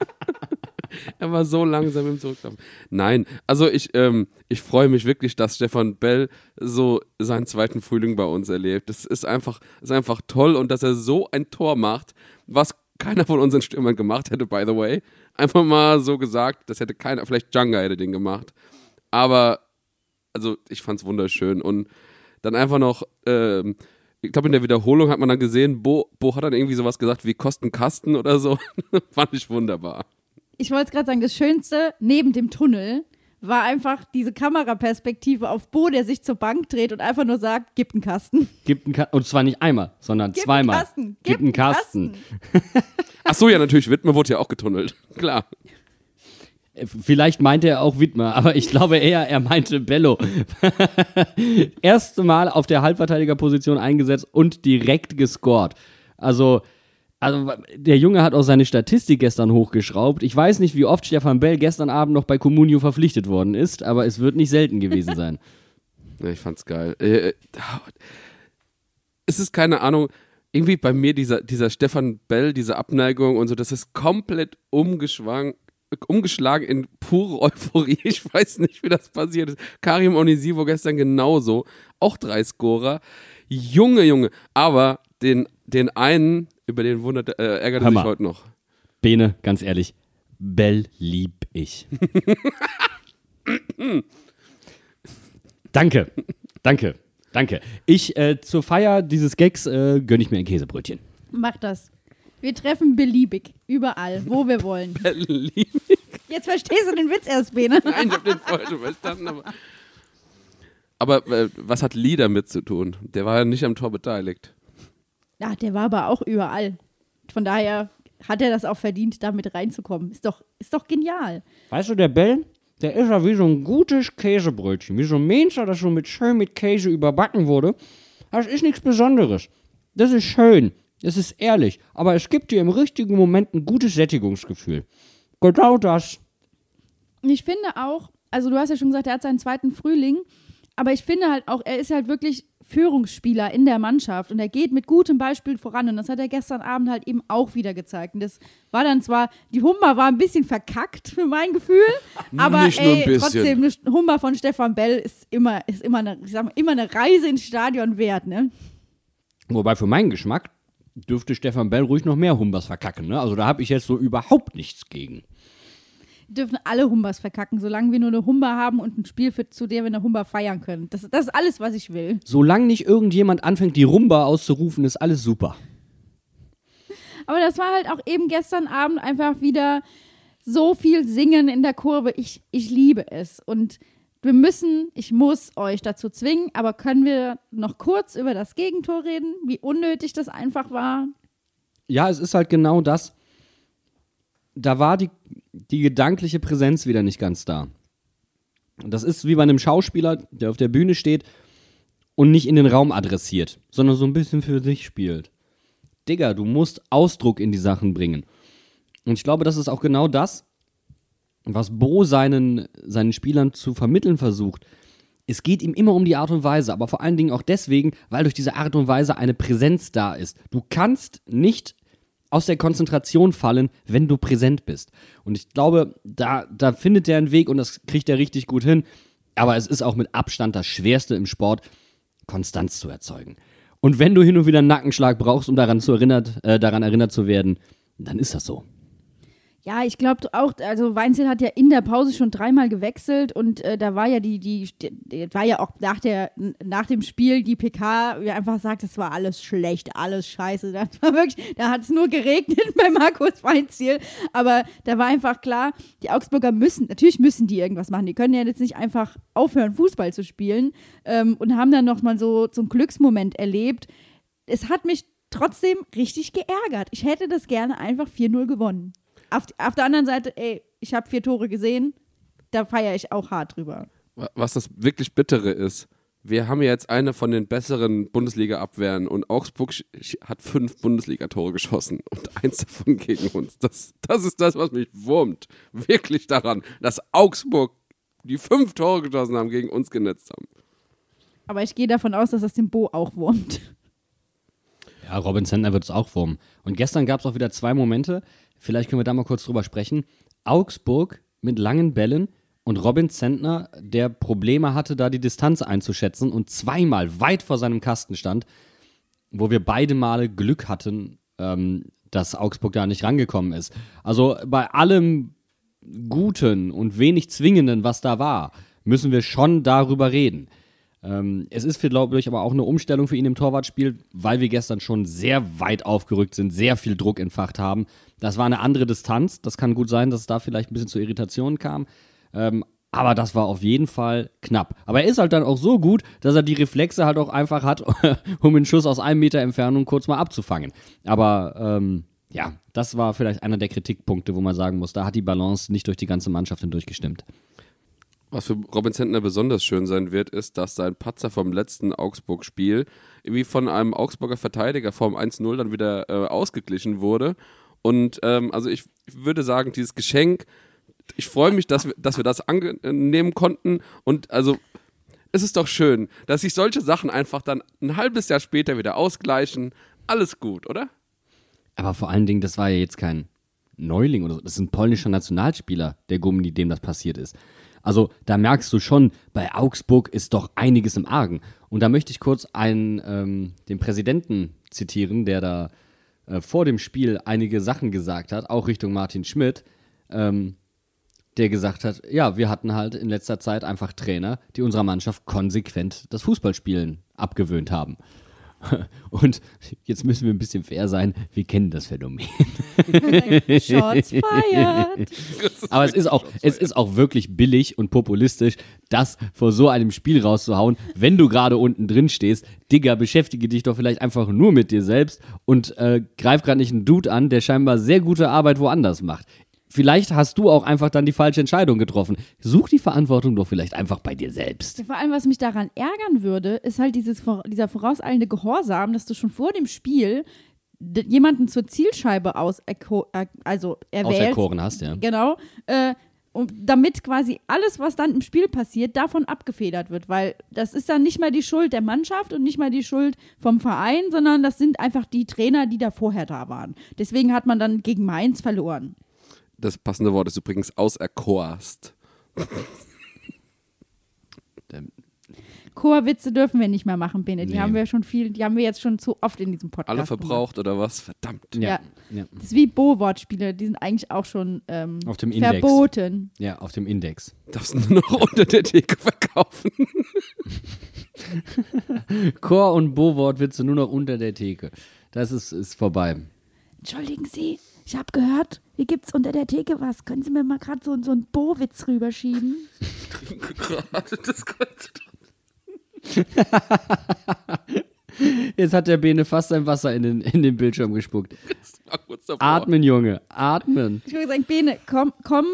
Er war so langsam im Zurücklaufen. Nein, also ich, ähm, ich freue mich wirklich, dass Stefan Bell so seinen zweiten Frühling bei uns erlebt. Das ist einfach, ist einfach toll und dass er so ein Tor macht, was keiner von unseren Stürmern gemacht hätte, by the way. Einfach mal so gesagt, das hätte keiner, vielleicht Djanga hätte den gemacht. Aber also ich fand's wunderschön und dann einfach noch, ähm, ich glaube in der Wiederholung hat man dann gesehen, Bo, Bo hat dann irgendwie sowas gesagt wie Kostenkasten oder so. Fand ich wunderbar. Ich wollte es gerade sagen, das Schönste neben dem Tunnel war einfach diese Kameraperspektive auf Bo, der sich zur Bank dreht und einfach nur sagt, gib einen Kasten. Gibt einen Kasten. Und zwar nicht einmal, sondern Gib zweimal. einen Kasten. Gibt einen Kasten. Ach so, ja natürlich, Wittmer wurde ja auch getunnelt. Klar. Äh, Vielleicht meinte er auch Widmer, aber ich glaube eher, er meinte Bello. Erste Mal auf der Halbverteidigerposition eingesetzt und direkt gescored. Also, also der Junge hat auch seine Statistik gestern hochgeschraubt. Ich weiß nicht, wie oft Stefan Bell gestern Abend noch bei Comunio verpflichtet worden ist, aber es wird nicht selten gewesen sein. Ja, ich fand's geil. Äh, äh, es ist keine Ahnung, irgendwie bei mir dieser, dieser Stefan Bell, diese Abneigung und so, das ist komplett umgeschlagen, umgeschlagen in pure Euphorie. Ich weiß nicht, wie das passiert ist. Karim Onisivo gestern genauso. Auch drei Scorer. Junge, Junge. Aber den, den einen, über den wundert, äh, ärgert er sich heute noch. Bene, ganz ehrlich, Bell lieb ich. danke, danke, danke. Ich, äh, zur Feier dieses Gags äh, gönne ich mir ein Käsebrötchen. Mach das. Wir treffen beliebig, überall, wo wir wollen. Lieb. Jetzt verstehst du den Witz erst, Bene. Nein, ich habe den vorher schon verstanden. Aber, aber äh, was hat Lee damit zu tun? Der war ja nicht am Tor beteiligt. Ja, der war aber auch überall. Von daher hat er das auch verdient, da mit reinzukommen. Ist doch, ist doch genial. Weißt du, der Bell, der ist ja wie so ein gutes Käsebrötchen. Wie so ein Mensch, das schon mit schön mit Käse überbacken wurde. Das ist nichts Besonderes. Das ist schön. Das ist ehrlich. Aber es gibt dir im richtigen Moment ein gutes Sättigungsgefühl. Genau das. Ich finde auch, also du hast ja schon gesagt, er hat seinen zweiten Frühling, aber ich finde halt auch, er ist halt wirklich Führungsspieler in der Mannschaft und er geht mit gutem Beispiel voran und das hat er gestern Abend halt eben auch wieder gezeigt. Und das war dann zwar, die Hummer war ein bisschen verkackt für mein Gefühl, aber Nicht ein ey, bisschen. trotzdem, eine Hummer von Stefan Bell ist immer, ist immer eine, ich sag mal, immer eine Reise ins Stadion wert, ne? Wobei für meinen Geschmack dürfte Stefan Bell ruhig noch mehr Humbers verkacken. Ne? Also da habe ich jetzt so überhaupt nichts gegen. Dürfen alle Humbers verkacken, solange wir nur eine Humber haben und ein Spiel, für, zu der wir eine Humber feiern können. Das, das ist alles, was ich will. Solange nicht irgendjemand anfängt, die Rumba auszurufen, ist alles super. Aber das war halt auch eben gestern Abend einfach wieder so viel Singen in der Kurve. Ich, ich liebe es. Und wir müssen, ich muss euch dazu zwingen, aber können wir noch kurz über das Gegentor reden, wie unnötig das einfach war? Ja, es ist halt genau das. Da war die, die gedankliche Präsenz wieder nicht ganz da. Das ist wie bei einem Schauspieler, der auf der Bühne steht und nicht in den Raum adressiert, sondern so ein bisschen für sich spielt. Digga, du musst Ausdruck in die Sachen bringen. Und ich glaube, das ist auch genau das, was Bo seinen, seinen Spielern zu vermitteln versucht. Es geht ihm immer um die Art und Weise, aber vor allen Dingen auch deswegen, weil durch diese Art und Weise eine Präsenz da ist. Du kannst nicht aus der Konzentration fallen, wenn du präsent bist. Und ich glaube, da, da findet er einen Weg und das kriegt er richtig gut hin. Aber es ist auch mit Abstand das Schwerste im Sport, Konstanz zu erzeugen. Und wenn du hin und wieder einen Nackenschlag brauchst, um daran, zu erinnert, äh, daran erinnert zu werden, dann ist das so. Ja, ich glaube auch, also Weinzel hat ja in der Pause schon dreimal gewechselt und äh, da war ja die, die, die, war ja auch nach, der, nach dem Spiel die PK, wie einfach sagt, es war alles schlecht, alles scheiße. Das war wirklich, da hat es nur geregnet bei Markus Weinziel, aber da war einfach klar, die Augsburger müssen, natürlich müssen die irgendwas machen. Die können ja jetzt nicht einfach aufhören, Fußball zu spielen ähm, und haben dann nochmal so, so einen Glücksmoment erlebt. Es hat mich trotzdem richtig geärgert. Ich hätte das gerne einfach 4-0 gewonnen. Auf, auf der anderen Seite, ey, ich habe vier Tore gesehen, da feiere ich auch hart drüber. Was das wirklich Bittere ist, wir haben ja jetzt eine von den besseren Bundesliga-Abwehren und Augsburg hat fünf Bundesliga-Tore geschossen und eins davon gegen uns. Das, das ist das, was mich wurmt. Wirklich daran, dass Augsburg die fünf Tore geschossen haben, gegen uns genetzt haben. Aber ich gehe davon aus, dass das dem Bo auch wurmt. Ja, Robin Sentner wird es auch wurmen. Und gestern gab es auch wieder zwei Momente, vielleicht können wir da mal kurz drüber sprechen. Augsburg mit langen Bällen und Robin Zentner, der Probleme hatte, da die Distanz einzuschätzen und zweimal weit vor seinem Kasten stand, wo wir beide Male Glück hatten, ähm, dass Augsburg da nicht rangekommen ist. Also bei allem Guten und wenig Zwingenden, was da war, müssen wir schon darüber reden. Ähm, es ist, glaube ich, aber auch eine Umstellung für ihn im Torwartspiel, weil wir gestern schon sehr weit aufgerückt sind, sehr viel Druck entfacht haben. Das war eine andere Distanz. Das kann gut sein, dass es da vielleicht ein bisschen zu Irritationen kam. Ähm, aber das war auf jeden Fall knapp. Aber er ist halt dann auch so gut, dass er die Reflexe halt auch einfach hat, um einen Schuss aus einem Meter Entfernung kurz mal abzufangen. Aber ähm, ja, das war vielleicht einer der Kritikpunkte, wo man sagen muss, da hat die Balance nicht durch die ganze Mannschaft hindurch gestimmt. Was für Robin Zentner besonders schön sein wird, ist, dass sein Patzer vom letzten Augsburg-Spiel irgendwie von einem Augsburger Verteidiger vom 1-0 dann wieder äh, ausgeglichen wurde. Und ähm, also ich, ich würde sagen, dieses Geschenk, ich freue mich, dass wir, dass wir das annehmen konnten. Und also es ist doch schön, dass sich solche Sachen einfach dann ein halbes Jahr später wieder ausgleichen. Alles gut, oder? Aber vor allen Dingen, das war ja jetzt kein Neuling oder so. Das ist ein polnischer Nationalspieler, der Gummi, dem das passiert ist. Also da merkst du schon, bei Augsburg ist doch einiges im Argen. Und da möchte ich kurz einen, ähm, den Präsidenten zitieren, der da äh, vor dem Spiel einige Sachen gesagt hat, auch Richtung Martin Schmidt, ähm, der gesagt hat, ja, wir hatten halt in letzter Zeit einfach Trainer, die unserer Mannschaft konsequent das Fußballspielen abgewöhnt haben. Und jetzt müssen wir ein bisschen fair sein, wir kennen das Phänomen. Shots fired. Aber es ist auch, es ist auch wirklich billig und populistisch, das vor so einem Spiel rauszuhauen, wenn du gerade unten drin stehst. Digga, beschäftige dich doch vielleicht einfach nur mit dir selbst und äh, greif gerade nicht einen Dude an, der scheinbar sehr gute Arbeit woanders macht. Vielleicht hast du auch einfach dann die falsche Entscheidung getroffen. Such die Verantwortung doch vielleicht einfach bei dir selbst. Vor allem, was mich daran ärgern würde, ist halt dieses, dieser vorauseilende Gehorsam, dass du schon vor dem Spiel jemanden zur Zielscheibe aus, also erwählst. Auserkoren hast, ja. Genau. Äh, und damit quasi alles, was dann im Spiel passiert, davon abgefedert wird, weil das ist dann nicht mehr die Schuld der Mannschaft und nicht mehr die Schuld vom Verein, sondern das sind einfach die Trainer, die da vorher da waren. Deswegen hat man dann gegen Mainz verloren. Das passende Wort ist übrigens auserkorst. Chorwitze dürfen wir nicht mehr machen, Bene. Die Nee. haben wir schon viel, die haben wir jetzt schon zu oft in diesem Podcast. Alle gemacht. verbraucht oder was? Verdammt. Ja. ja. Das ist wie Bo-Wortspiele, die sind eigentlich auch schon ähm, Auf dem Index. verboten. Ja, auf dem Index. Darfst du nur noch unter der Theke verkaufen. Chor- und Bo-Wortwitze nur noch unter der Theke. Das ist, ist vorbei. Entschuldigen Sie, ich habe gehört, hier gibt's unter der Theke was. Können Sie mir mal gerade so, so einen Bo-Witz rüberschieben? Gerade das Ganze. Jetzt hat der Bene fast sein Wasser in den, in den Bildschirm gespuckt. Atmen, Junge, atmen. Ich würde sagen, Bene, komm, komm,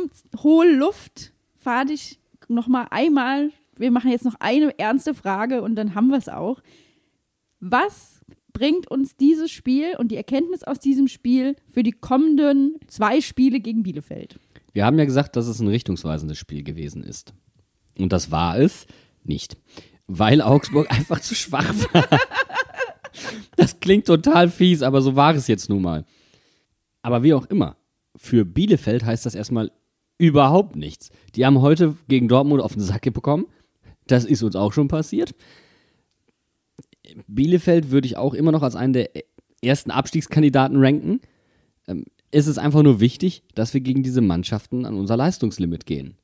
hol Luft, fahr dich nochmal einmal. Wir machen jetzt noch eine ernste Frage und dann haben wir es auch. Was bringt uns dieses Spiel und die Erkenntnis aus diesem Spiel für die kommenden zwei Spiele gegen Bielefeld? Wir haben ja gesagt, dass es ein richtungsweisendes Spiel gewesen ist. Und das war es nicht. Weil Augsburg einfach zu schwach war. Das klingt total fies, aber so war es jetzt nun mal. Aber wie auch immer, für Bielefeld heißt das erstmal überhaupt nichts. Die haben heute gegen Dortmund auf den Sack bekommen. Das ist uns auch schon passiert. Bielefeld würde ich auch immer noch als einen der ersten Abstiegskandidaten ranken. Ähm, es ist einfach nur wichtig, dass wir gegen diese Mannschaften an unser Leistungslimit gehen.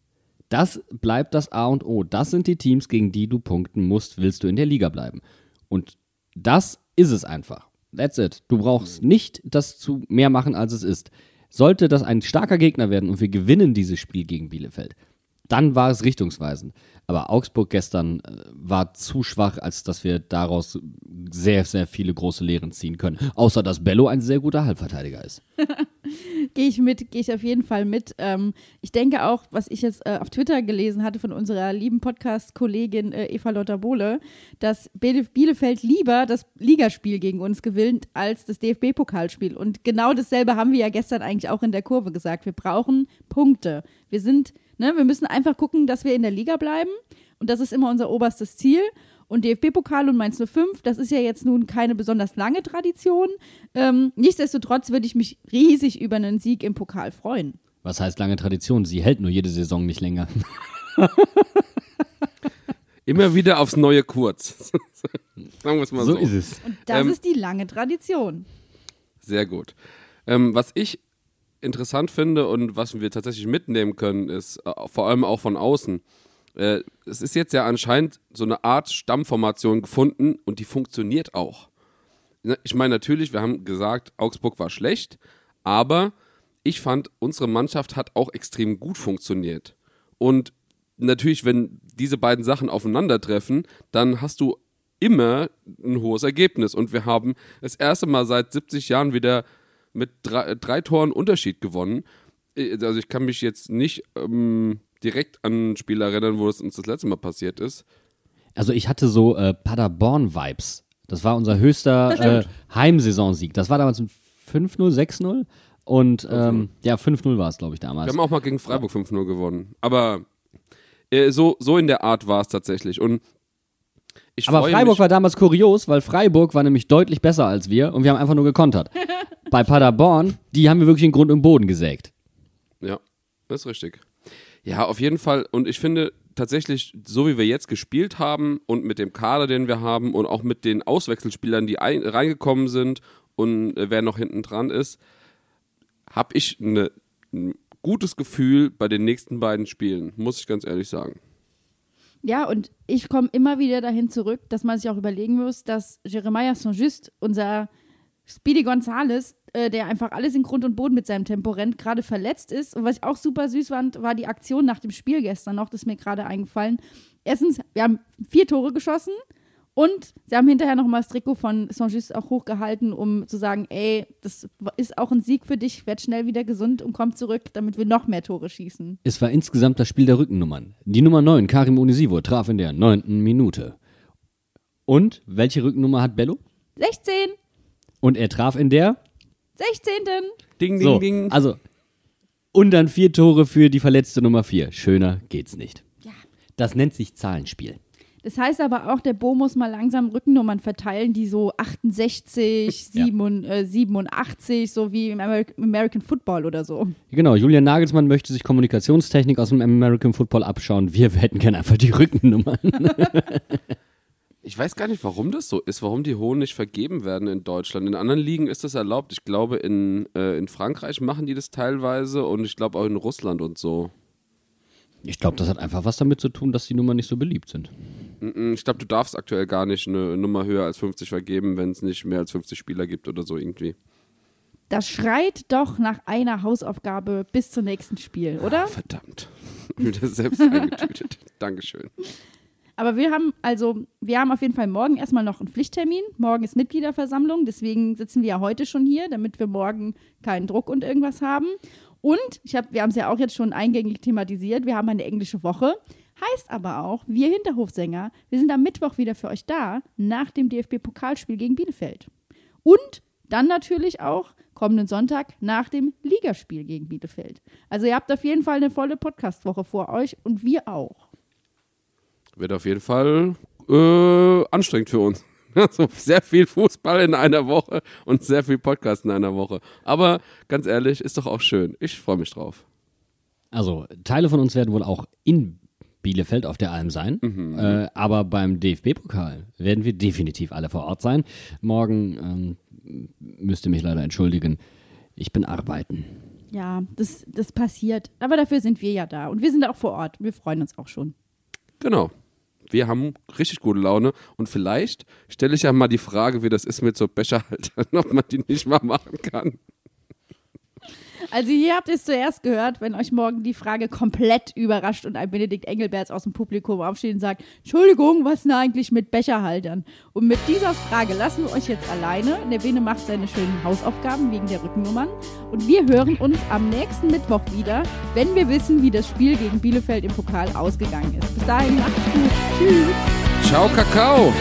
Das bleibt das A und O. Das sind die Teams, gegen die du punkten musst, willst du in der Liga bleiben. Und das ist es einfach. That's it. Du brauchst nicht das zu mehr machen, als es ist. Sollte das ein starker Gegner werden und wir gewinnen dieses Spiel gegen Bielefeld, dann war es richtungsweisend. Aber Augsburg gestern äh, war zu schwach, als dass wir daraus sehr, sehr viele große Lehren ziehen können. Außer dass Bello ein sehr guter Halbverteidiger ist. Gehe ich mit, gehe ich auf jeden Fall mit. Ähm, ich denke auch, was ich jetzt äh, auf Twitter gelesen hatte von unserer lieben Podcast-Kollegin äh, Eva Lotta Bohle, dass Biele Bielefeld lieber das Ligaspiel gegen uns gewinnt als das DFB-Pokalspiel. Und genau dasselbe haben wir ja gestern eigentlich auch in der Kurve gesagt. Wir brauchen Punkte. Wir sind, ne, wir müssen einfach gucken, dass wir in der Liga bleiben. Und das ist immer unser oberstes Ziel. Und DFB-Pokal und Mainz 05, das ist ja jetzt nun keine besonders lange Tradition. Ähm, nichtsdestotrotz würde ich mich riesig über einen Sieg im Pokal freuen. Was heißt lange Tradition? Sie hält nur jede Saison nicht länger. Immer wieder aufs neue Kurz. Sagen wir es mal so. So ist es. Und das Ähm, ist die lange Tradition. Sehr gut. Ähm, was ich interessant finde und was wir tatsächlich mitnehmen können, ist äh, vor allem auch von außen. Äh, es ist jetzt ja anscheinend so eine Art Stammformation gefunden und die funktioniert auch. Ich meine, natürlich, wir haben gesagt, Augsburg war schlecht, aber ich fand, unsere Mannschaft hat auch extrem gut funktioniert. Und natürlich, wenn diese beiden Sachen aufeinandertreffen, dann hast du immer ein hohes Ergebnis. Und wir haben das erste Mal seit 70 Jahren wieder mit drei, drei Toren Unterschied gewonnen. Äh, Also ich kann mich jetzt nicht ähm, direkt an ein Spiel erinnern, wo es uns das letzte Mal passiert ist. Also ich hatte so äh, Paderborn-Vibes. Das war unser höchster äh, Heimsaisonsieg. Das war damals ein 5-0, 6-0. Und ähm, ja, 5-0 war es, glaube ich, Wir damals. haben auch mal gegen Freiburg 5-0 gewonnen. Aber äh, so, so in der Art war es tatsächlich. Und ich Aber Freiburg mich, war damals kurios, weil Freiburg war nämlich deutlich besser als wir und wir haben einfach nur gekontert. Bei Paderborn, die haben wir wirklich den Grund im Boden gesägt. Ja, das ist richtig. Ja, auf jeden Fall. Und ich finde tatsächlich, so wie wir jetzt gespielt haben und mit dem Kader, den wir haben und auch mit den Auswechselspielern, die ein, reingekommen sind und äh, wer noch hinten dran ist, habe ich eine, ein gutes Gefühl bei den nächsten beiden Spielen, muss ich ganz ehrlich sagen. Ja, und ich komme immer wieder dahin zurück, dass man sich auch überlegen muss, dass Jeremiah Saint-Just, unser Speedy Gonzales, äh, der einfach alles in Grund und Boden mit seinem Tempo rennt, gerade verletzt ist. Und was ich auch super süß fand, war die Aktion nach dem Spiel gestern noch, das ist mir gerade eingefallen. Erstens, wir haben vier Tore geschossen und sie haben hinterher nochmal das Trikot von Saint-Just auch hochgehalten, um zu sagen, ey, das ist auch ein Sieg für dich, werd schnell wieder gesund und komm zurück, damit wir noch mehr Tore schießen. Es war insgesamt das Spiel der Rückennummern. Die Nummer 9, Karim Onisivo, traf in der neunten Minute. Und welche Rückennummer hat Bello? 16, Und er traf in der 16. Ding, ding, So, ding. also und dann vier Tore für die verletzte Nummer vier. Schöner geht's nicht. Ja. Das nennt sich Zahlenspiel. Das heißt aber auch, der Bo muss mal langsam Rückennummern verteilen, die so 68, Ja. 7, äh, 87, so wie im Ameri American Football oder so. Genau, Julian Nagelsmann möchte sich Kommunikationstechnik aus dem American Football abschauen. Wir hätten gerne einfach die Rückennummern. Ich weiß gar nicht, warum das so ist, warum die Hohen nicht vergeben werden in Deutschland. In anderen Ligen ist das erlaubt. Ich glaube, in, äh, in Frankreich machen die das teilweise und ich glaube auch in Russland und so. Ich glaube, das hat einfach was damit zu tun, dass die Nummern nicht so beliebt sind. Ich glaube, du darfst aktuell gar nicht eine Nummer höher als 50 vergeben, wenn es nicht mehr als 50 Spieler gibt oder so irgendwie. Das schreit doch nach einer Hausaufgabe bis zum nächsten Spiel, oder? Verdammt. Wieder selbst eingetütet. Dankeschön. Aber wir haben also, wir haben auf jeden Fall morgen erstmal noch einen Pflichttermin. Morgen ist Mitgliederversammlung, deswegen sitzen wir ja heute schon hier, damit wir morgen keinen Druck und irgendwas haben. Und ich hab, wir haben es ja auch jetzt schon eingängig thematisiert, wir haben eine englische Woche. Heißt aber auch, wir Hinterhofsänger, wir sind am Mittwoch wieder für euch da, nach dem DFB-Pokalspiel gegen Bielefeld. Und dann natürlich auch kommenden Sonntag nach dem Ligaspiel gegen Bielefeld. Also ihr habt auf jeden Fall eine volle Podcastwoche vor euch und wir auch. Wird auf jeden Fall äh, anstrengend für uns. Also sehr viel Fußball in einer Woche und sehr viel Podcast in einer Woche. Aber ganz ehrlich, ist doch auch schön. Ich freue mich drauf. Also, Teile von uns werden wohl auch in Bielefeld auf der Alm sein. Äh, aber beim DFB-Pokal werden wir definitiv alle vor Ort sein. Morgen ähm, müsst ihr mich leider entschuldigen. Ich bin arbeiten. Ja, das, das passiert. Aber dafür sind wir ja da. Und wir sind auch vor Ort. Wir freuen uns auch schon. Genau. Wir haben richtig gute Laune und vielleicht stelle ich ja mal die Frage, wie das ist mit so Becherhaltern, ob man die nicht mal machen kann. Also hier habt ihr es zuerst gehört, wenn euch morgen die Frage komplett überrascht und ein Benedikt Engelberts aus dem Publikum aufsteht und sagt, Entschuldigung, was denn eigentlich mit Becherhaltern? Und mit dieser Frage lassen wir euch jetzt alleine. Der Bene macht seine schönen Hausaufgaben wegen der Rückennummern. Und wir hören uns am nächsten Mittwoch wieder, wenn wir wissen, wie das Spiel gegen Bielefeld im Pokal ausgegangen ist. Bis dahin macht's gut. Tschüss. Ciao, Kakao!